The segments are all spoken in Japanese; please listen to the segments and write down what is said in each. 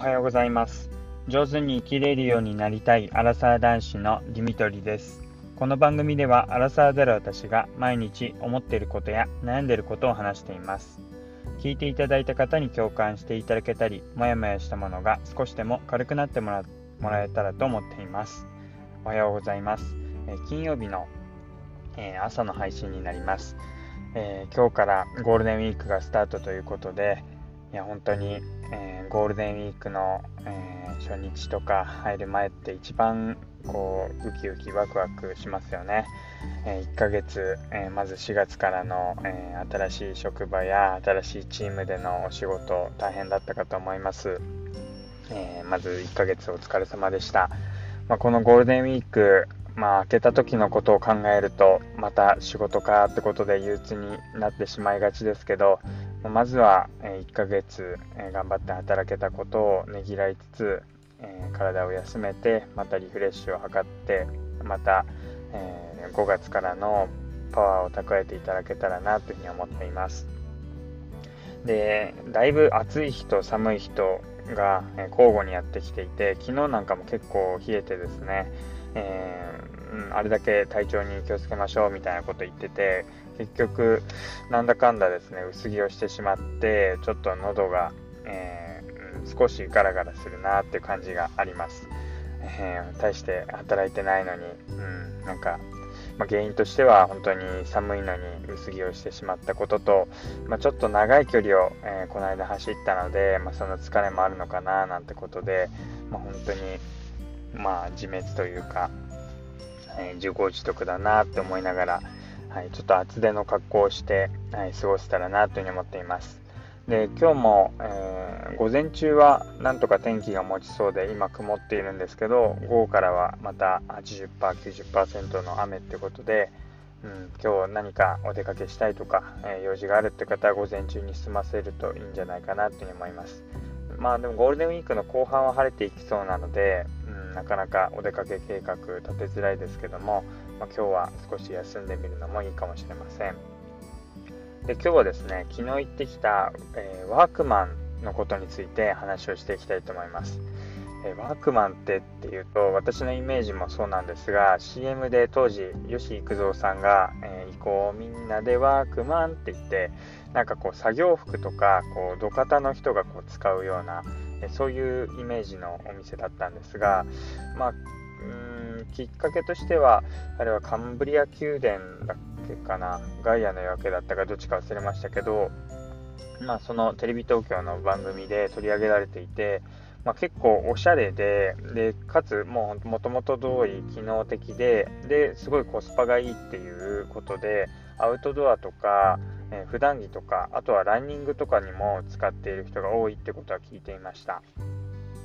はようございます。上手に生きれるようになりたいアラサー男子のディミトリです。この番組ではアラサーである私が毎日思っていることや悩んでいることを話しています。聞いていただいた方に共感していただけたりもやもやしたものが少しでも軽くなってもらもらえたらと思っています。おはようございます、え金曜日の、え、朝の配信になります、えー、今日からゴールデンウィークがスタートということでいや本当に、えー、ゴールデンウィークの、えー、初日とか入る前って一番こうウキウキワクワクしますよね、えー、1ヶ月、えまず4月からの、え新しい職場や新しいチームでのお仕事大変だったかと思います、えまず1ヶ月お疲れ様でした、まあ、このゴールデンウィークまあ、開けた時のことを考えるとまた仕事かってことで憂鬱になってしまいがちですけどまずは1ヶ月頑張って働けたことをねぎらいつつ体を休めてまたリフレッシュを図ってまた5月からのパワーを蓄えていただけたらなというふうに思っています。でだいぶ暑い日と寒い日とが交互にやってきていて昨日なんかも結構冷えてですね、えー、あれだけ体調に気をつけましょうみたいなこと言ってて結局なんだかんだですね薄着をしてしまってちょっと喉が、えー、少しガラガラするなっていう感じがあります、えー、大して働いてないのに、うん、なんか、まあ、原因としては本当に寒いのに薄着をしてしまったことと、まあ、ちょっと長い距離を、えー、この間走ったので、まあ、その疲れもあるのかななんてことで、まあ、本当にまあ自滅というか、え自業自得だなって思いながらはい、ちょっと厚手の格好をして、はい、過ごせたらなというふうに思っています。で今日も、えー、午前中はなんとか天気が持ちそうで今曇っているんですけど午後からはまた 80%90% の雨ってことで、うん、今日何かお出かけしたいとか、えー、用事があるって方は午前中に済ませるといいんじゃないかなというふうに思いますまあでもゴールデンウィークの後半は晴れていきそうなので、なかなかお出かけ計画立てづらいですけどもまあ、今日は少し休んでみるのもいいかもしれません。で今日はですね、昨日行ってきた、えー、ワークマンのことについて話をしていきたいと思います。え、ワークマンってっていうと私のイメージもそうなんですが CM で当時吉幾三さんが「えー、行こうみんなでワークマン」って言ってなんかこう作業服とかこう土方の人がこう使うような、えそういうイメージのお店だったんですがまあうんきっかけとしてはあれはカンブリア宮殿だっけかなガイアの夜明けだったかどっちか忘れましたけど、まあ、そのテレビ東京の番組で取り上げられていて、まあ、結構おしゃれででかつもうもともと通り機能的でですごいコスパがいいっていうことでアウトドアとか、えー、普段着とかあとはランニングとかにも使っている人が多いってことは聞いていました。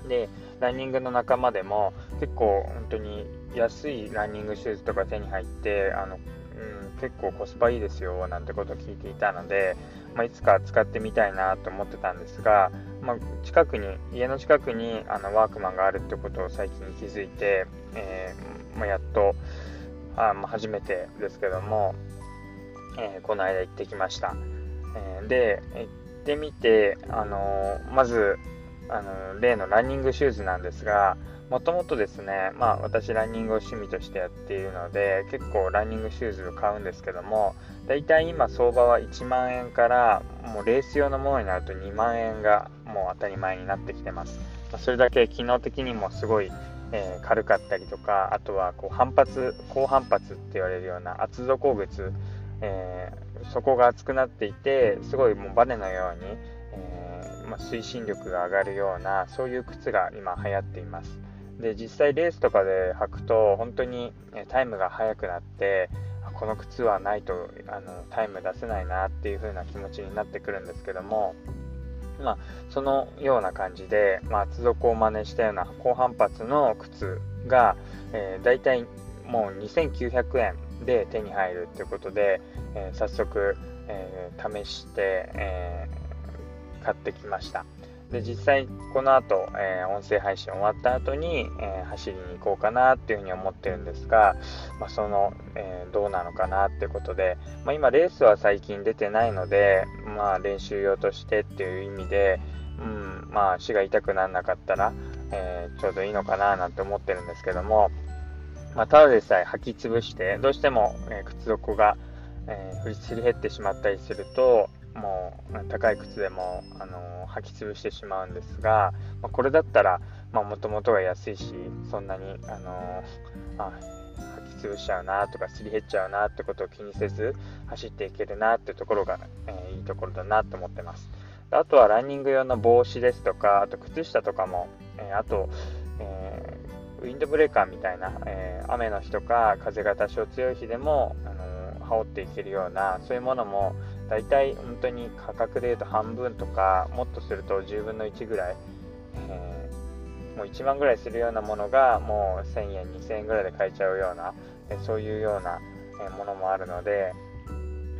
でランニングの仲間でも結構本当に安いランニングシューズとか手に入ってあの、うん、結構コスパいいですよなんてことを聞いていたので、まあ、いつか使ってみたいなと思ってたんですが、まあ、近くに家の近くにあのワークマンがあるってことを最近気づいて、えー、まあ、やっとあ、ま初めてですけども、えー、この間行ってきました、え、で行ってみて、あのまずあの例のランニングシューズなんですがもともとですね、まあ、私ランニングを趣味としてやっているので結構ランニングシューズを買うんですけどもだいたい今相場は1万円からもうレース用のものになると2万円がもう当たり前になってきてます、ま、それだけ機能的にもすごい、えー、軽かったりとかあとはこう反発高反発って言われるような厚底靴、えー、底が厚くなっていてすごいもうバネのようにえまあ、推進力が上がるようなそういう靴が今流行っています。で実際レースとかで履くと本当にタイムが速くなってこの靴はないとあのタイム出せないなっていう風な気持ちになってくるんですけどもまあ、そのような感じで、まあ、厚底を真似したような高反発の靴が、えー、大体もう2900円で手に入るということで、えー、早速、えー、試して、え買ってきました。で実際この後、えー、音声配信終わった後に、えー、走りに行こうかなっていうふうに思ってるんですが、まあ、その、えー、どうなのかなってことで、まあ、今レースは最近出てないので、まあ、練習用としてっていう意味で、うんまあ、足が痛くならなかったら、え、ちょうどいいのかななんて思ってるんですけども、まあ、ただでさえ履き潰してどうしても、え、靴底が、えー、すり減ってしまったりするともう高い靴でも、あの履き潰してしまうんですが、まあ、これだったらもともとが安いしそんなに、あのあ履き潰しちゃうなとかすり減っちゃうなってことを気にせず走っていけるなってところが、えいいところだなと思ってます。あとはランニング用の帽子ですとかあと靴下とかも、えあと、えウィンドブレーカーみたいな、え、雨の日とか風が多少強い日でも、あの、羽織っていけるようなそういうものも大体本当に価格で言うと半分とかもっとすると10分の1ぐらい、えー、もう1万ぐらいするようなものがもう1000円2000円ぐらいで買えちゃうような、そういうようなものもあるので、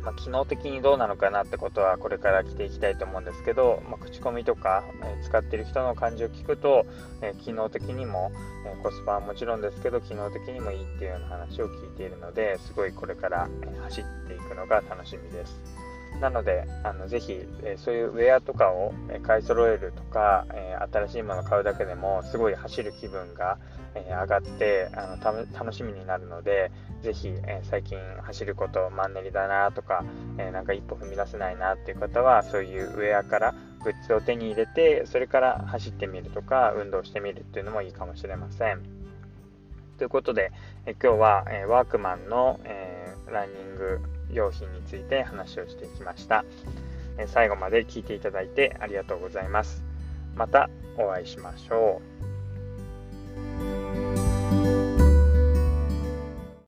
まあ、機能的にどうなのかなってことはこれから来ていきたいと思うんですけど、まあ、口コミとか、使ってる人の感じを聞くと、機能的にも、コスパはもちろんですけど機能的にもいいっていうような話を聞いているのですごいこれから、走っていくのが楽しみです。なので、あのぜひ、えそういうウェアとかを、買い揃えるとか、え新しいものを買うだけでもすごい走る気分が、え上がってあの楽しみになるので、ぜひ、え最近走ることマンネリだなとか、えなんか一歩踏み出せないなっていう方は、そういうウェアからグッズを手に入れて、それから走ってみるとか、運動してみるっていうのもいいかもしれません。ということで、え今日は、えワークマンの、えランニング用品について話をしていきました。最後まで聞いていただいてありがとうございます。またお会いしましょう。